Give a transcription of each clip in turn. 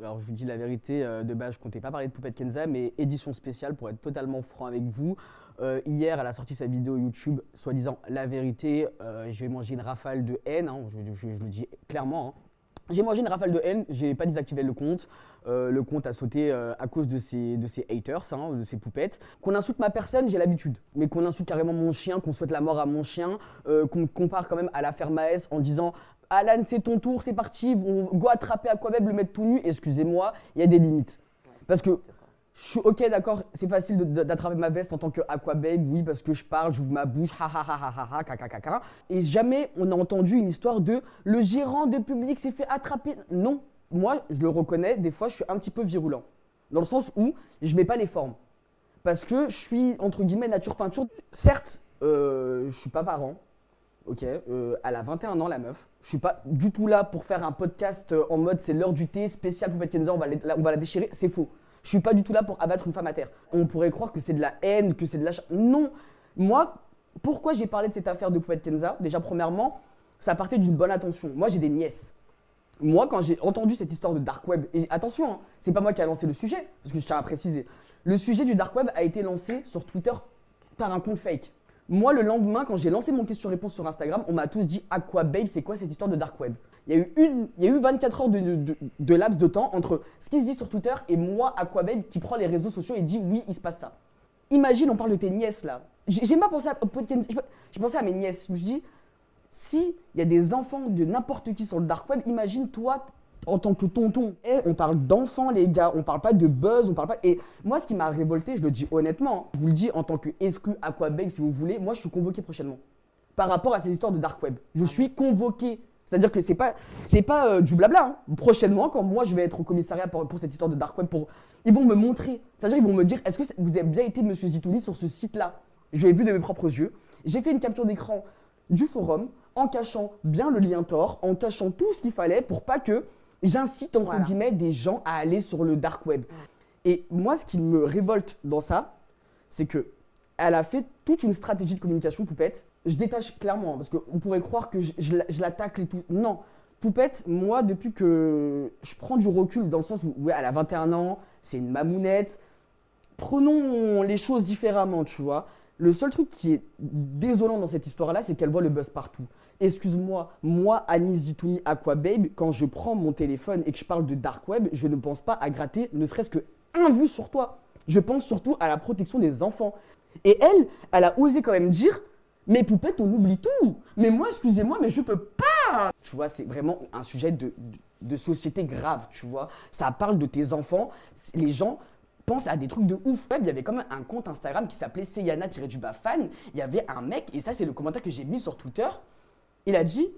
Alors je vous dis la vérité, euh, de base je comptais pas parler de Poupette Kenza, mais édition spéciale pour être totalement franc avec vous. Euh, hier elle a sorti sa vidéo YouTube, soi-disant la vérité, euh, je vais manger une rafale de haine, hein, je, le dis clairement. hein. J'ai mangé une rafale de haine, j'ai pas désactivé le compte. Euh, le compte a sauté à cause de ces, de ces haters, hein, de ces poupettes. Qu'on insulte ma personne, j'ai l'habitude. Mais qu'on insulte carrément mon chien, qu'on souhaite la mort à mon chien, qu'on compare quand même à l'affaire Maes en disant Alan, c'est ton tour, c'est parti, on go attraper Aquabeb, le mettre tout nu. Excusez-moi, il y a des limites. Parce que je suis ok, d'accord, c'est facile d'attraper ma veste en tant que Aquababe, oui, parce que je parle, j'ouvre ma bouche, ha ha ha ha ha ha. Et jamais on a entendu une histoire de le gérant de public s'est fait attraper. Non, moi, je le reconnais, des fois, je suis un petit peu virulent. Dans le sens où je mets pas les formes. Parce que je suis, entre guillemets, nature peinture. Certes, euh, je suis pas parent, ok, euh, elle a 21 ans, la meuf. Je suis pas du tout là pour faire un podcast euh, en mode c'est l'heure du thé, spécial Poupette Kenza, on va, la- la déchirer. C'est faux. Je suis pas du tout là pour abattre une femme à terre. On pourrait croire que c'est de la haine, que c'est de l'achat. Non. Moi, pourquoi j'ai parlé de cette affaire de Poupette Kenza? Déjà, premièrement, ça partait d'une bonne intention. Moi, j'ai des nièces. Moi, quand j'ai entendu cette histoire de dark web, et attention, hein, c'est pas moi qui a lancé le sujet, parce que je tiens à préciser. Le sujet du dark web a été lancé sur Twitter par un compte fake. Moi, le lendemain, quand j'ai lancé mon question-réponse sur Instagram, on m'a tous dit Aquababe, c'est quoi cette histoire de dark web? Il y a eu, une, il y a eu 24 heures de, laps de temps entre ce qui se dit sur Twitter et moi, Aquababe, qui prend les réseaux sociaux et dit oui, il se passe ça. Imagine, on parle de tes nièces là. J'ai pas pensé à à mes nièces. Je me suis dit, si il y a des enfants de n'importe qui sur le dark web, imagine toi en tant que tonton. Et on parle d'enfants les gars, on parle pas de buzz, on parle pas. Et moi ce qui m'a révolté, je le dis honnêtement, hein, je vous le dis en tant que exclu Aquababe si vous voulez, moi je suis convoqué prochainement. Par rapport à ces histoires de dark web, je suis convoqué. C'est-à-dire que c'est pas c'est pas euh, du blabla. hein. Prochainement, quand moi je vais être au commissariat pour, pour cette histoire de dark web, pour ils vont me montrer. C'est-à-dire ils vont me dire est-ce que vous avez bien été Monsieur Zitouli sur ce site-là? Je l'ai vu de mes propres yeux. J'ai fait une capture d'écran du forum en cachant bien le lien Tor, en cachant tout ce qu'il fallait pour pas que j'incite entre Voilà. guillemets des gens à aller sur le dark web. Et moi, ce qui me révolte dans ça, c'est que elle a fait toute une stratégie de communication, Poupette. Je détache clairement, hein, parce qu'on pourrait croire que je, je la- je la tacle et tout. Non. Poupette, moi, depuis que je prends du recul, dans le sens où, ouais, elle a 21 ans, c'est une mamounette, prenons les choses différemment, tu vois. Le seul truc qui est désolant dans cette histoire-là, c'est qu'elle voit le buzz partout. Excuse-moi, moi, Anis Zitouni Aquababe, quand je prends mon téléphone et que je parle de dark web, je ne pense pas à gratter ne serait-ce que un vu sur toi. Je pense surtout à la protection des enfants. Et elle, elle a osé quand même dire Mais Poupette, on oublie tout. Mais moi, excusez-moi, mais je peux pas. Tu vois, c'est vraiment un sujet de société grave, tu vois. Ça parle de tes enfants. Les gens pensent à des trucs de ouf. Il y avait quand même un compte Instagram qui s'appelait Seyana-du-bas fan. Il y avait un mec, et ça, c'est le commentaire que j'ai mis sur Twitter. Il a dit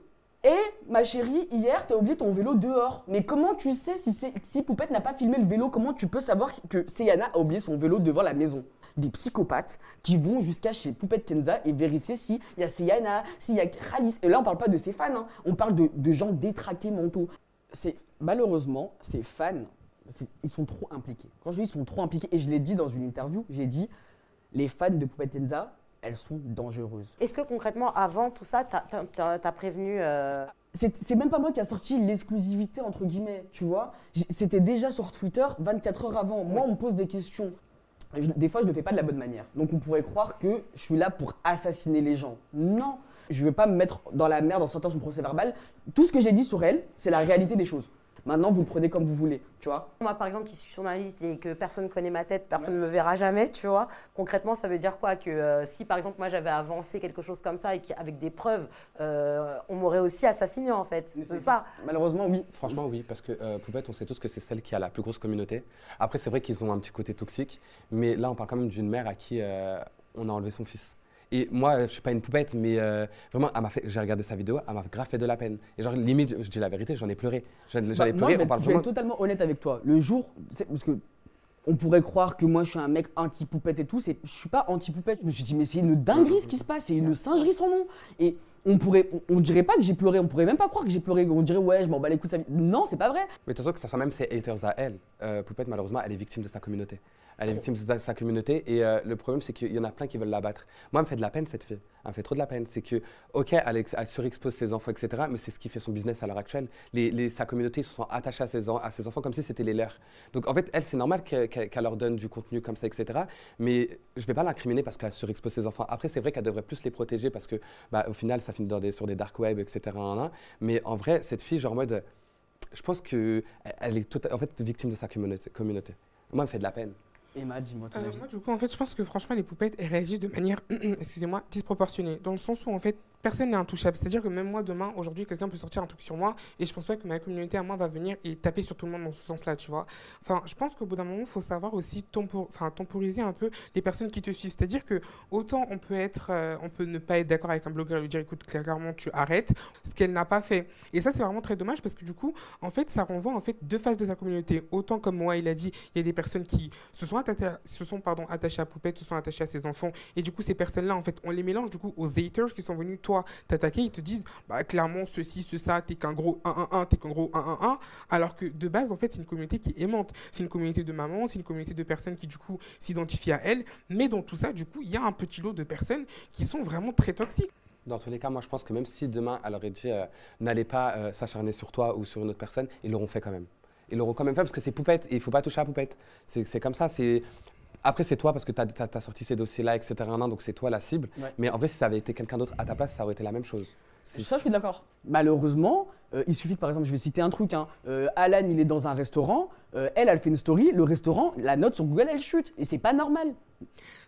Eh, ma chérie, hier, t'as oublié ton vélo dehors. Mais comment tu sais si, si Poupette n'a pas filmé le vélo? Comment tu peux savoir que Seyana a oublié son vélo devant la maison Des psychopathes qui vont jusqu'à chez Poupette Kenza et vérifier s'il y a Seyana, s'il y a Khalis. Et là, on parle pas de ses fans, hein. on parle de, de gens détraqués mentaux. C'est Malheureusement, ces fans, ils sont trop impliqués. Quand je dis ils sont trop impliqués, et je l'ai dit dans une interview, j'ai dit les fans de Poupette Kenza, elles sont dangereuses. Est-ce que concrètement, avant tout ça, t'as- t'as prévenu euh, c'est même pas moi qui a sorti l'exclusivité entre guillemets, tu vois. C'était déjà sur Twitter 24 heures avant. Moi, on me pose des questions. Je- des fois, je le fais pas de la bonne manière. Donc, on pourrait croire que je suis là pour assassiner les gens. Non, je vais pas me mettre dans la merde en sortant son procès verbal. Tout ce que j'ai dit sur elle, c'est la réalité des choses. Maintenant, vous le prenez comme vous voulez, tu vois. Moi, par exemple, qui suis journaliste et que personne ne connaît ma tête, personne ne me verra jamais, tu vois. Concrètement, ça veut dire quoi Que euh, si, par exemple, moi, j'avais avancé quelque chose comme ça et qu'avec des preuves, euh, on m'aurait aussi assassiné, en fait. C'est ça. Malheureusement, oui. Franchement, oui, parce que euh, Poupette, on sait tous que c'est celle qui a la plus grosse communauté. Après, c'est vrai qu'ils ont un petit côté toxique, mais là, on parle quand même d'une mère à qui euh, on a enlevé son fils. Et moi, je suis pas une poupette, mais euh, vraiment, j'ai regardé sa vidéo, elle m'a grave fait de la peine. Et genre, limite, je dis la vérité, j'en ai pleuré. J'en ai Bah, pleuré, on parle je vais vraiment. totalement honnête avec toi. Le jour, parce que on pourrait croire que moi je suis un mec anti-poupette et tout, c'est, je suis pas anti-poupette. Je me suis dit, mais c'est une dinguerie ce qui se passe, c'est une singerie sans nom. Et on pourrait, on, on dirait pas que j'ai pleuré, on pourrait même pas croire que j'ai pleuré. On dirait, ouais, je m'en bats les couilles de sa vie. Non, c'est pas vrai. Mais de toute façon, que ça soit même ses haters à elle, euh, Poupette, malheureusement, elle est victime de sa communauté. Elle est victime de sa, communauté. Et euh, le problème, c'est qu'il y en a plein qui veulent l'abattre. Moi, elle me fait de la peine, cette fille. Elle me fait trop de la peine. C'est que, OK, elle, ex- elle surexpose ses enfants, etc. Mais c'est ce qui fait son business à l'heure actuelle. Sa communauté, se sont attachés à ses, enfants comme si c'était les leurs. Donc, en fait, elle, c'est normal que- que- qu'elle leur donne du contenu comme ça, etc. Mais je vais pas l'incriminer parce qu'elle surexpose ses enfants. Après, c'est vrai qu'elle devrait plus les protéger parce que, bah, au final, ça finit sur des dark web, etc. Mais en vrai, cette fille, genre en mode, je pense que elle est tota- en fait victime de sa communauté. Moi, elle me fait de la peine. Emma, dis-moi ton Euh, avis. moi, du coup, en fait, je pense que franchement, les poupettes, elles réagissent de manière, excusez-moi, disproportionnée. Dans le sens où, en fait, personne n'est intouchable. C'est-à-dire que même moi, demain, aujourd'hui, quelqu'un peut sortir un truc sur moi et je pense pas que ma communauté à moi va venir et taper sur tout le monde dans ce sens-là, tu vois. Enfin, je pense qu'au bout d'un moment, il faut savoir aussi tempo- enfin, temporiser un peu les personnes qui te suivent. C'est-à-dire que autant on peut être, euh, on peut ne pas être d'accord avec un blogueur et lui dire, écoute, clairement, tu arrêtes, ce qu'elle n'a pas fait. Et ça, c'est vraiment très dommage parce que du coup, en fait, ça renvoie en fait deux faces de sa communauté. Autant comme moi, il a dit, il y a des personnes qui se sont, se sont pardon, attachées à Poupette, se sont attachées à ses enfants. Et du coup, ces personnes-là, en fait, on les mélange du coup aux haters qui sont venus, toi, t'attaquer. Ils te disent, bah, clairement, ceci, ce, ça, t'es qu'un gros 1-1-1, t'es qu'un gros 1-1-1. Alors que de base, en fait, c'est une communauté qui aimante. C'est une communauté de mamans, c'est une communauté de personnes qui, du coup, s'identifient à elle. Mais dans tout ça, du coup, il y a un petit lot de personnes qui sont vraiment très toxiques. Dans tous les cas, moi, je pense que même si demain, elle aurait dit euh, n'allez pas euh, s'acharner sur toi ou sur une autre personne, ils l'auront fait quand même. Ils l'auront quand même fait parce que c'est poupette et il faut pas toucher à poupette. C'est comme ça. C'est après, c'est toi parce que tu as, sorti ces dossiers-là, etc. Donc, c'est toi la cible. Ouais. Mais en vrai, si ça avait été quelqu'un d'autre à ta place, ça aurait été la même chose. Ça, je suis d'accord. Malheureusement, euh, il suffit que, par exemple, je vais citer un truc. Hein, euh, Alan, il est dans un restaurant. Euh, elle, elle fait une story. Le restaurant, la note sur Google, elle chute. Et c'est pas normal.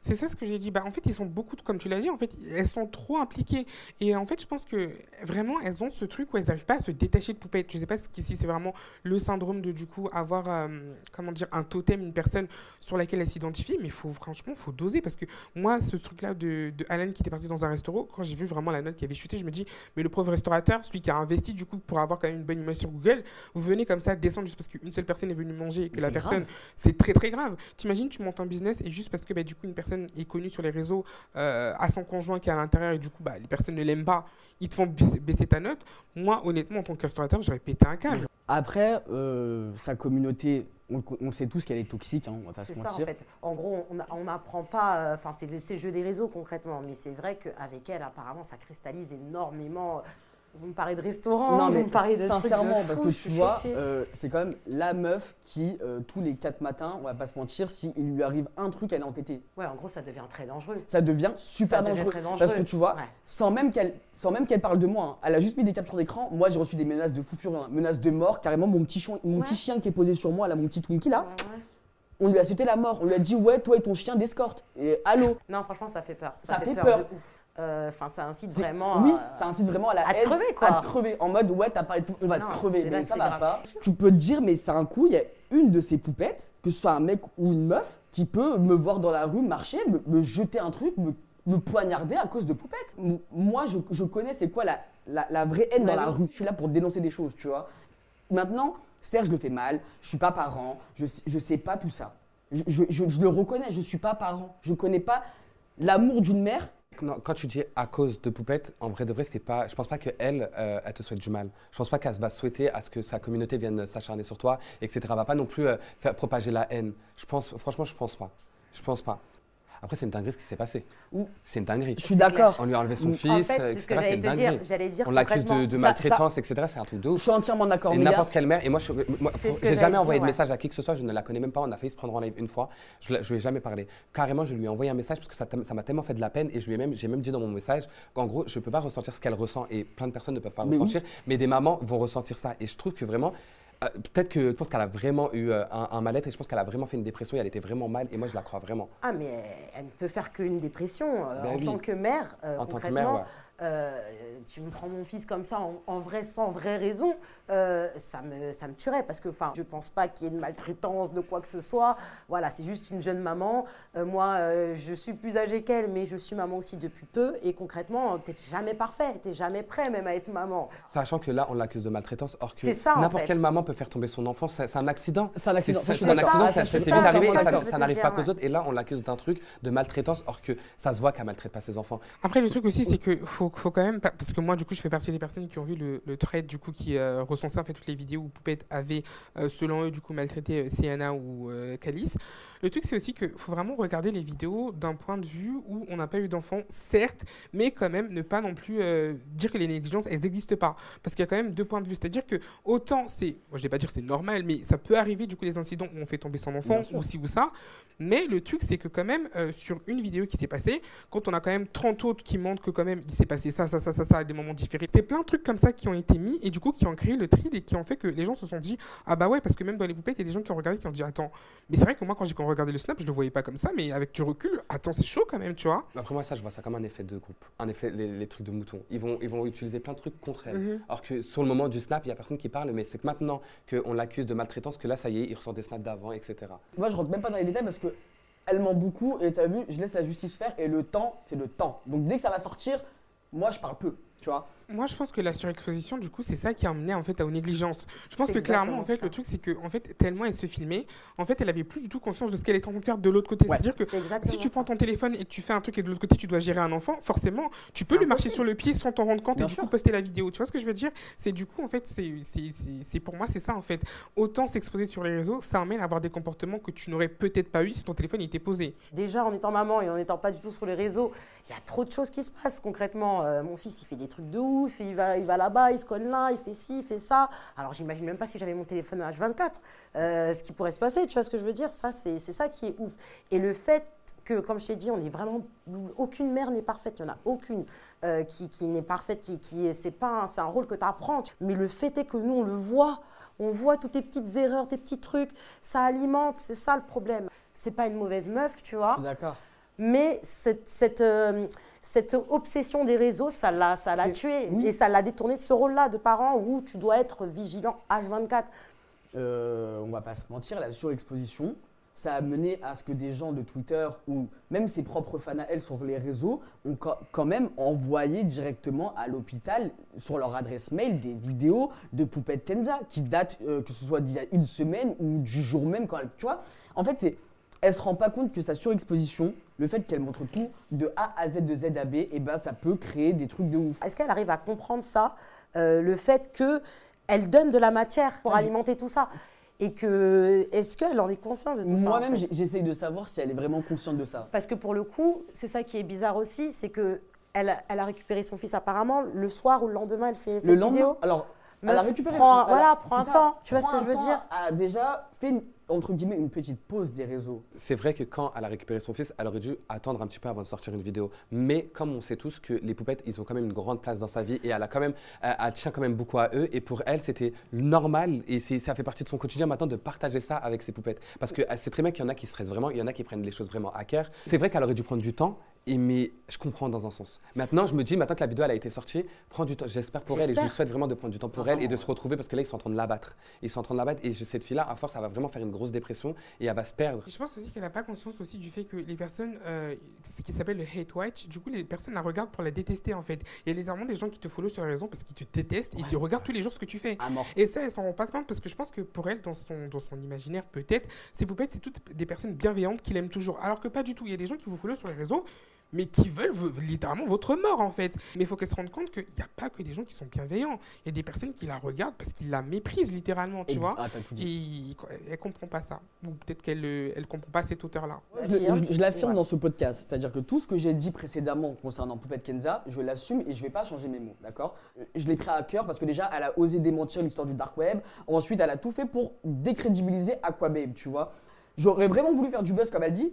C'est ça ce que j'ai dit. Bah, en fait, ils sont beaucoup, comme tu l'as dit, en fait, elles sont trop impliquées. Et en fait, je pense que vraiment, elles ont ce truc où elles n'arrivent pas à se détacher de poupette. Je sais pas si c'est vraiment le syndrome de, du coup, avoir, euh, comment dire, un totem, une personne sur laquelle elles s'identifient. Mais faut, franchement, faut doser. Parce que moi, ce truc-là de, de qui était parti dans un restaurant, quand j'ai vu vraiment la note qui avait chuté, je me dis, mais le pauvre restaurateur, celui qui a investi, du coup, pour avoir quand même une bonne image sur Google, vous venez comme ça descendre juste parce qu'une seule personne est venue manger et que Mais la c'est personne, c'est très très grave. T'imagines, tu montes un business et juste parce que bah, du coup une personne est connue sur les réseaux euh, à son conjoint qui est à l'intérieur et du coup bah, les personnes ne l'aiment pas, ils te font baisser, ta note. Moi, honnêtement, en tant que restaurateur, j'aurais pété un câble. Après, euh, sa communauté, on, on sait tous qu'elle est toxique. Hein, on va pas C'est se ça en mentir. fait. En gros, on n'apprend pas, euh, enfin c'est le, c'est le jeu des réseaux concrètement, mais c'est vrai qu'avec elle, apparemment, ça cristallise énormément. Vous me parlez de restaurant, Non, vous mais me parlez de trucs de sincèrement, fou, parce que tu vois, euh, c'est quand même la meuf qui, euh, tous les quatre matins, on va pas se mentir, s'il lui arrive un truc, elle est entêtée. Ouais, en gros, ça devient très dangereux. Ça devient super Ça devient dangereux. très dangereux. Parce que tu vois, Ouais. sans même qu'elle parle de moi, hein, elle a juste mis des captures d'écran. Moi, j'ai reçu des menaces de fou furieux, hein, menaces de mort. Carrément, mon petit, chien, mon Ouais. petit chien qui est posé sur moi, là, mon petit Twinkie là, Ouais, on lui a sauté la mort. On lui a dit, ouais, toi et ton chien d'escorte. Et allô Non, franchement, ça fait peur. Ça fait peur. de ouf. Euh, Enfin, ça incite vraiment. Oui, à- ça incite vraiment à la à haine, crever, quoi. À crever. En mode, ouais, t'as parlé de on va Non, te crever. Mais ça va grave. pas. Tu peux te dire, mais c'est un coup, il y a une de ces poupettes, que ce soit un mec ou une meuf, qui peut me voir dans la rue marcher, me, me jeter un truc, me, me poignarder à cause de poupettes. M- Moi, je, je connais c'est quoi la, la, la vraie haine dans Bah la rue? Je suis là pour dénoncer des choses, tu vois. Maintenant, certes, je le fais mal, je suis pas parent, je, je sais pas tout ça. Je, je- je- je le reconnais, je suis pas parent. Je connais pas l'amour d'une mère Non, quand tu dis à cause de poupette, en vrai de vrai, c'est pas. Je pense pas que elle, euh, elle te souhaite du mal. Je pense pas qu'elle va souhaiter à ce que sa communauté vienne s'acharner sur toi, etc. Elle va pas non plus euh, faire propager la haine. Je pense, franchement, je pense pas. Je pense pas. Après, c'est une dinguerie ce qui s'est passé. Ou- C'est une dinguerie. Je suis d'accord. On lui a enlevé son fils, En fait, etc. C'est une dire. dinguerie. J'allais dire On l'accuse de, de Ça- maltraitance, etc. C'est un truc de Je ouf. suis entièrement d'accord. Et n'importe quelle mère, et moi, je, j'allais jamais envoyé dire, de message à qui que ce soit, je ne la connais même pas, on a failli se prendre en live une fois, je ne lui ai jamais parlé. Carrément, je lui ai envoyé un message parce que ça m'a tellement fait de la peine et je lui ai même, j'ai même dit dans mon message qu'en gros, je ne peux pas ressentir ce qu'elle ressent et plein de personnes ne peuvent pas ressentir, mais des mamans vont ressentir ça. Et je trouve que vraiment, peut-être que je pense qu'elle a vraiment eu euh, un, un mal-être et je pense qu'elle a vraiment fait une dépression et elle était vraiment mal et moi, je la crois vraiment. Ah, mais elle ne peut faire qu'une dépression. euh, Ben en oui. tant que mère, euh, En tant que concrètement, mère, ouais. Euh, tu me prends mon fils comme ça, en, en vrai, sans vraie raison, euh, ça, me, ça me tuerait. Parce que enfin, je ne pense pas qu'il y ait de maltraitance, de quoi que ce soit. Voilà, c'est juste une jeune maman. Euh, moi, euh, je suis plus âgée qu'elle, mais je suis maman aussi depuis peu. Et concrètement, tu n'es jamais parfait, tu n'es jamais prêt même à être maman. Sachant que là, on l'accuse de maltraitance, or que C'est ça, en n'importe fait. quelle maman peut faire tomber son enfant, c'est un accident. C'est un accident, C'est un accident, ça, que n'arrive pas qu'aux autres. Et là, on l'accuse d'un truc de maltraitance, or que ça se voit qu'elle maltraite pas ses enfants. Après, le truc aussi, c'est qu'il faut faut quand même, parce que moi, du coup, je fais partie des personnes qui ont vu le, le thread, du coup, qui euh, recensait en fait toutes les vidéos où Poupette avait, euh, selon eux, du coup, maltraité euh, Sienna ou euh, Calice. Le truc, c'est aussi qu'il faut vraiment regarder les vidéos d'un point de vue où on n'a pas eu d'enfant, certes, mais quand même ne pas non plus euh, dire que les négligences, elles n'existent pas. Parce qu'il y a quand même deux points de vue. C'est-à-dire que autant c'est, je vais pas dire que c'est normal, mais ça peut arriver, du coup, les incidents où on fait tomber son enfant, ou ci ou ça. Mais le truc, c'est que quand même, sur une vidéo qui s'est passée, quand on a quand même 30 autres qui montrent que quand même il s'est passé ça, ça, ça, ça, ça à des moments différés. C'est plein de trucs comme ça qui ont été mis et du coup qui ont créé le thread et qui ont fait que les gens se sont dit ah bah ouais parce que même dans les poupettes il y a des gens qui ont regardé qui ont dit attends mais c'est vrai que moi quand j'ai quand regardé le snap je le voyais pas comme ça mais avec du recul attends c'est chaud quand même tu vois. Après moi ça je vois ça comme un effet de groupe, un effet les, les trucs de mouton. Ils vont ils vont utiliser plein de trucs contre elle. Mhm. Alors que sur le moment du snap il y a personne qui parle, mais c'est que maintenant qu'on l'accuse de maltraitance que là ça y est il ressort des snaps d'avant etc. Moi, je rentre même pas dans les détails parce que elle ment beaucoup et t'as vu, je laisse la justice faire et le temps, c'est le temps. Donc dès que ça va sortir, moi, je parle peu, tu vois. Moi, je pense que la surexposition, du coup, c'est ça qui a amené en fait à aux négligences. Je pense que clairement, en fait, ça. le truc, c'est que en fait, tellement elle se filmait, en fait, elle avait plus du tout conscience de ce qu'elle était en train de faire de l'autre côté. Ouais. C'est-à-dire que si tu ça. prends ton téléphone et que tu fais un truc et de l'autre côté tu dois gérer un enfant, forcément, tu peux lui marcher sur le pied sans t'en rendre compte Bien et du sûr. coup poster la vidéo. Tu vois ce que je veux dire? C'est du coup, en fait, c'est pour moi, c'est ça en fait. Autant s'exposer sur les réseaux, ça amène à avoir des comportements que tu n'aurais peut-être pas eu si ton téléphone était posé. Déjà, en étant maman et en n'étant pas du tout sur les réseaux, y a trop de choses qui se passent concrètement. Euh, mon fils, il fait des trucs de ouf, il va, il va là-bas, il se colle là, il fait ci, il fait ça. Alors, j'imagine même pas si j'avais mon téléphone à H24, euh, ce qui pourrait se passer, tu vois ce que je veux dire? Ça, c'est ça qui est ouf. Et le fait que, comme je t'ai dit, on est vraiment. Aucune mère n'est parfaite, il n'y en a aucune euh, qui, qui n'est parfaite, qui, qui est- c'est pas un, un rôle que tu apprends. Mais le fait est que nous, on le voit. On voit toutes tes petites erreurs, tes petits trucs. Ça alimente, c'est ça le problème. C'est pas une mauvaise meuf, tu vois. D'accord. Mais cette, cette, euh, cette obsession des réseaux, ça l'a, ça l'a tué. oui. Et ça l'a détourné de ce rôle-là de parent où tu dois être vigilant H24. Euh, on va pas se mentir, la surexposition, ça a mené à ce que des gens de Twitter ou même ses propres fans à elle sur les réseaux ont quand même envoyé directement à l'hôpital sur leur adresse mail des vidéos de Poupette Kenza qui datent euh, que ce soit d'il y a une semaine ou du jour même quand elle, tu vois. En fait, c'est elle se rend pas compte que sa surexposition, le fait qu'elle montre tout de A à Z de Z à B, et ben ça peut créer des trucs de ouf. Est-ce qu'elle arrive à comprendre ça euh, Le fait que elle donne de la matière pour alimenter tout ça et que est-ce qu'elle en est consciente de tout ça en Moi-même, fait? j'essaye de savoir si elle est vraiment consciente de ça. Parce que pour le coup, c'est ça qui est bizarre aussi, c'est que elle, a- elle a récupéré son fils apparemment le soir ou le lendemain, elle fait cette Le lendemain, vidéo. alors, elle a récupéré. prends un- elle a- voilà, prends un ça, temps, tu vois ce que je veux temps, dire? A déjà fait une- entre guillemets une petite pause des réseaux. C'est vrai que quand elle a récupéré son fils, elle aurait dû attendre un petit peu avant de sortir une vidéo. Mais comme on sait tous que les poupettes, ils ont quand même une grande place dans sa vie et elle a quand même, elle, tient quand même beaucoup à eux. Et pour elle, c'était normal et c'est- ça fait partie de son quotidien maintenant de partager ça avec ses poupettes. Parce que sait très bien qu'il y en a qui stressent vraiment, il y en a qui prennent les choses vraiment à cœur. C'est vrai qu'elle aurait dû prendre du temps. Et mais je comprends dans un sens. Maintenant, je me dis, maintenant que la vidéo elle a été sortie, prends du temps. J'espère pour elle et je lui souhaite vraiment de prendre du temps pour elle et de se retrouver parce que là, ils sont en train de l'abattre. Ils sont en train de l'abattre et je- cette fille-là, à force, elle va vraiment faire une grosse dépression et elle va se perdre. Et je pense aussi qu'elle n'a pas conscience aussi du fait que les personnes, euh, ce qui s'appelle le hate watch, du coup les personnes la regardent pour la détester en fait. Il y a littéralement des gens qui te follow sur les réseaux parce qu'ils te détestent et ils regardent tous les jours ce que tu fais. Et ça, elle s'en rend pas compte parce que je pense que pour elle, dans son, dans son imaginaire, peut-être, ces poupettes, c'est toutes des personnes bienveillantes qui l'aiment toujours. Alors que pas du tout. Il y a des gens qui vous follow sur les réseaux, mais qui veulent littéralement votre mort en fait. Mais il faut qu'elle se rende compte qu'il n'y a pas que des gens qui sont bienveillants. Il y a des personnes qui la regardent parce qu'ils la méprisent littéralement, tu Ex- vois. Ah, t'as tout dit. Et elle comprend pas ça. Ou peut-être qu'elle ne elle comprend pas cette hauteur-là. Je, le- je- je l'affirme Ouais. dans ce podcast, c'est-à-dire que tout ce que j'ai dit précédemment concernant Poupette Kenza, je l'assume et je vais pas changer mes mots, d'accord? Je l'ai pris à cœur parce que déjà, elle a osé démentir l'histoire du dark web. Ensuite, elle a tout fait pour décrédibiliser Aquababe, tu vois? J'aurais vraiment voulu faire du buzz comme elle dit.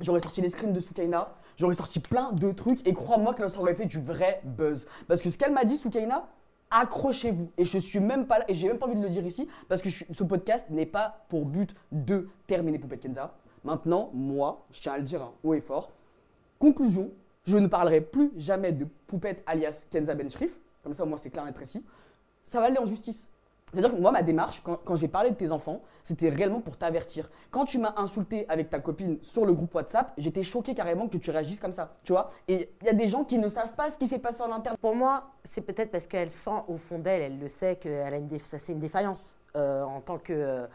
J'aurais sorti les screens de Soukaina, j'aurais sorti plein de trucs et crois-moi que ça aurait fait du vrai buzz. Parce que ce qu'elle m'a dit, Soukaina, accrochez-vous. Et je suis même pas là, et j'ai même pas envie de le dire ici, parce que ce podcast n'est pas pour but de terminer Poupette Kenza. Maintenant, moi, je tiens à le dire hein, haut et fort. Conclusion, je ne parlerai plus jamais de Poupette alias Kenza Benchrif. Comme ça, au moins, c'est clair et précis. Ça va aller en justice. C'est-à-dire que moi, ma démarche, quand, j'ai parlé de tes enfants, c'était réellement pour t'avertir. Quand tu m'as insulté avec ta copine sur le groupe WhatsApp, j'étais choqué carrément que tu réagisses comme ça, tu vois. Et il y a des gens qui ne savent pas ce qui s'est passé en interne. Pour moi, c'est peut-être parce qu'elle sent au fond d'elle, elle le sait, qu'elle a une, ça, c'est une défaillance euh, en tant que, euh,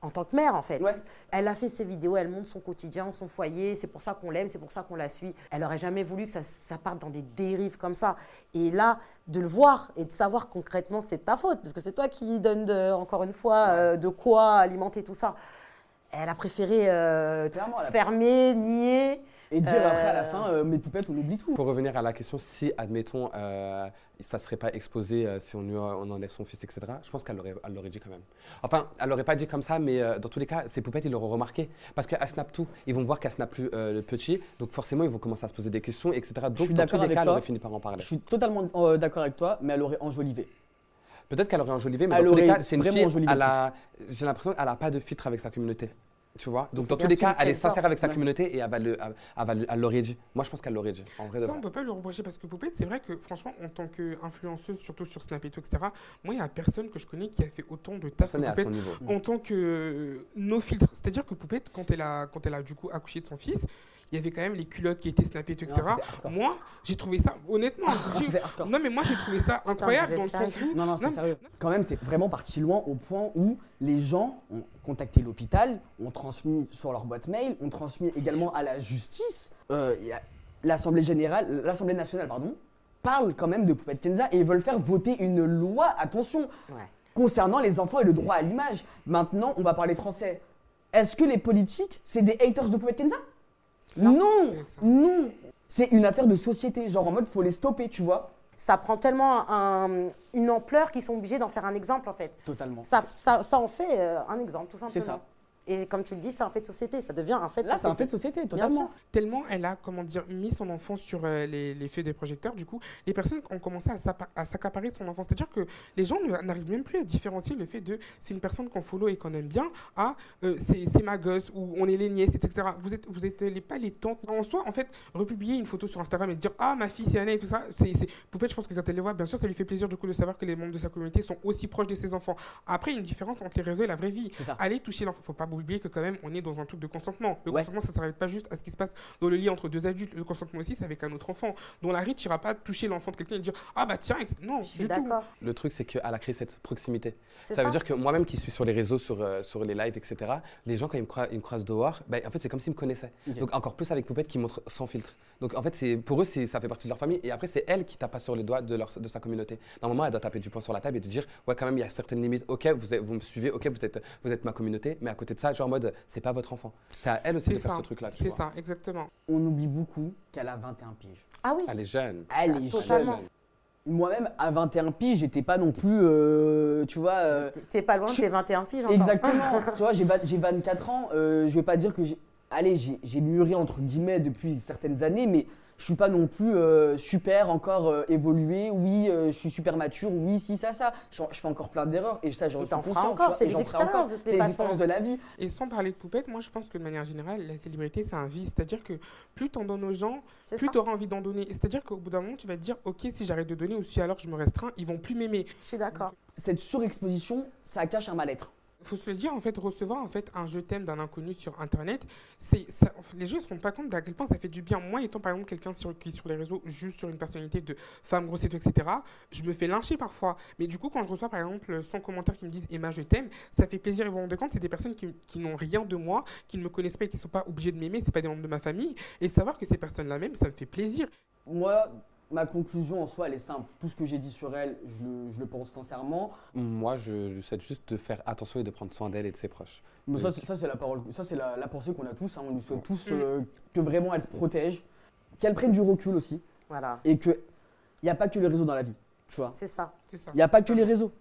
en tant que mère, en fait. Ouais. Elle a fait ses vidéos, elle montre son quotidien, son foyer, c'est pour ça qu'on l'aime, c'est pour ça qu'on la suit. Elle aurait jamais voulu que ça, ça parte dans des dérives comme ça. Et là, de le voir et de savoir concrètement que c'est ta faute, parce que c'est toi qui lui donne, de- encore une fois, euh, de quoi alimenter tout ça. Elle a préféré euh, se fermer, nier. Et dire après à la Euh, fin, euh, mes poupettes, on oublie tout. Pour revenir à la question, si, admettons, euh, ça serait pas exposé euh, si on, lui, on enlève son fils, etc., je pense qu'elle l'aurait elle l'aurait dit quand même. Enfin, elle l'aurait pas dit comme ça, mais euh, dans tous les cas, ces poupettes, ils l'auront remarqué. Parce qu'elle snap tout. Ils vont voir qu'elle snap plus euh, le petit, donc forcément, ils vont commencer à se poser des questions, etc. Donc, suis dans d'accord tous les cas, elle aurait fini par en parler. Je suis totalement euh, d'accord avec toi, mais elle aurait enjolivé. Peut-être qu'elle aurait enjolivé, mais Elle dans tous les cas, c'est une vraiment fille, j'ai l'impression qu'elle n'a pas de filtre avec sa communauté. Tu vois? Donc, dans tous les cas, elle est sincère avec sa Ouais. communauté et elle dit. Moi, je pense qu'elle de Ça, vrai. on peut pas lui reprocher parce que Poupette, c'est vrai que franchement, en tant qu'influenceuse, surtout sur Snap et tout, etc., moi, il y a personne que je connais qui a fait autant de taf que Poupette en tant que euh, no filtre. C'est-à-dire que Poupette, quand elle a, quand elle a du coup accouché de son fils, il y avait quand même les culottes qui étaient snappées, tout, etc. Non, moi, j'ai trouvé ça, honnêtement, Ah, non mais moi j'ai trouvé ça incroyable dans le sens où Non, non, c'est sérieux. Quand même, c'est vraiment parti loin au point où les gens ont contacté l'hôpital, ont transmis sur leur boîte mail, ont transmis également à la justice. Euh, L'Assemblée générale, l'Assemblée nationale, pardon, parle quand même de Poupette Kenza et ils veulent faire voter une loi, attention, Ouais. concernant les enfants et le droit à l'image. Maintenant, on va parler français. Est-ce que les politiques, c'est des haters de Poupette Kenza? Non, C'est non. C'est une affaire de société, genre en mode faut les stopper, tu vois. Ça prend tellement un- une ampleur qu'ils sont obligés d'en faire un exemple, en fait. Totalement. Ça, ça, ça en fait euh, un exemple, tout simplement. ça. Et comme tu le dis, c'est un fait de société. Ça devient un fait de Là, c'est société. un fait de société, totalement. tellement elle a comment dire mis son enfant sur euh, les, les feux des projecteurs du coup les personnes ont commencé à s'accaparer son enfant c'est à dire que les gens n'arrivent même plus à différencier le fait de c'est une personne qu'on follow et qu'on aime bien à euh, c'est ma gosse ou on est les nièces etc vous êtes vous êtes les pas les tantes en soi en fait republier une photo sur Instagram et dire ah ma fille c'est Anna et tout ça c'est Poupette je pense que quand elle les voit bien sûr ça lui fait plaisir du coup de savoir que les membres de sa communauté sont aussi proches de ses enfants après il y a une différence entre les réseaux et la vraie vie C'est ça. aller toucher l'enfant. Faut pas oublier que quand même on est dans un truc de consentement. Le Ouais. consentement, ça s'arrête pas juste à ce qui se passe dans le lit entre deux adultes. Le consentement aussi, c'est avec un autre enfant. Dans la rue, tu iras pas toucher l'enfant de quelqu'un et dire ah bah tiens, ex- non, Je suis du tout. d'accord. Le truc, c'est qu'elle a créé cette proximité. C'est Ça, ça. veut dire que moi-même qui suis sur les réseaux, sur, euh, sur les lives, etc., les gens, quand ils me, croi- ils me croisent dehors, ben, en fait, c'est comme s'ils me connaissaient. Donc, encore plus avec Poupette qui montre sans filtre. Donc, en fait, c'est- pour eux, c'est- ça fait partie de leur famille. Et après, c'est elle qui tape pas sur les doigts de, leur, de sa communauté. Normalement, elle doit taper du poing sur la table et te dire Ouais, quand même, il y a certaines limites. Ok, vous, êtes- vous me suivez. Ok, vous êtes, vous êtes ma communauté. Mais à côté de ça, genre en mode C'est pas votre enfant. C'est à elle aussi de faire ce truc-là. tu C'est ça, exactement. On oublie beaucoup qu'elle a 21 piges. Ah oui. Elle est jeune. Elle est totalement. jeune. Moi-même, à 21 piges, j'étais pas non plus, euh, tu vois... euh, T'es- pas loin de je- tes 21 piges encore. exactement. tu vois, j'ai 24 ans, euh, je vais pas dire que j'ai... Allez, j'ai mûri entre guillemets depuis certaines années, mais je suis pas non plus euh, super encore euh, évolué. Oui, euh, je suis super mature. Oui, si, ça, ça. Je, je fais encore plein d'erreurs et ça, j'en Et suis conscient, encore, c'est des expériences de les expériences de la vie. Et sans parler de poupette, moi je pense que de manière générale, la célébrité c'est un vice. C'est-à-dire que plus t'en donnes aux gens, plus ça. tu auras envie d'en donner. C'est-à-dire qu'au bout d'un moment, tu vas te dire ok, si j'arrête de donner ou si alors je me restreins, ils vont plus m'aimer. Je suis d'accord. Cette surexposition, ça cache un mal-être. Faut se le dire, en fait, recevoir en fait un je t'aime d'un inconnu sur Internet, c'est les gens ne se rendent pas compte d'à quel point ça fait du bien. Moi, étant par exemple quelqu'un sur, qui sur les réseaux juste sur une personnalité de femme grosse et etc., je me fais lyncher parfois. Mais du coup, quand je reçois par exemple 100 commentaires qui me disent Emma, je t'aime, ça fait plaisir. Ils vont rendre compte, c'est des personnes qui, qui n'ont rien de moi, qui ne me connaissent pas et qui ne sont pas obligées de m'aimer, c'est pas des membres de ma famille. Et savoir que ces personnes-là même, ça me fait plaisir. Moi, ma conclusion en soi, elle est simple. Tout ce que j'ai dit sur elle, je le, je le pense sincèrement. Moi, je lui souhaite juste de faire attention et de prendre soin d'elle et de ses proches. Mais ça, c'est- ça, c'est la parole, ça, c'est la, la pensée qu'on a tous. hein. On lui souhaite tous euh, que vraiment elle se protège, qu'elle prenne du recul aussi, Voilà. et que il n'y a pas que les réseaux dans la vie. Tu vois, C'est ça. C'est ça. il n'y a pas que les réseaux.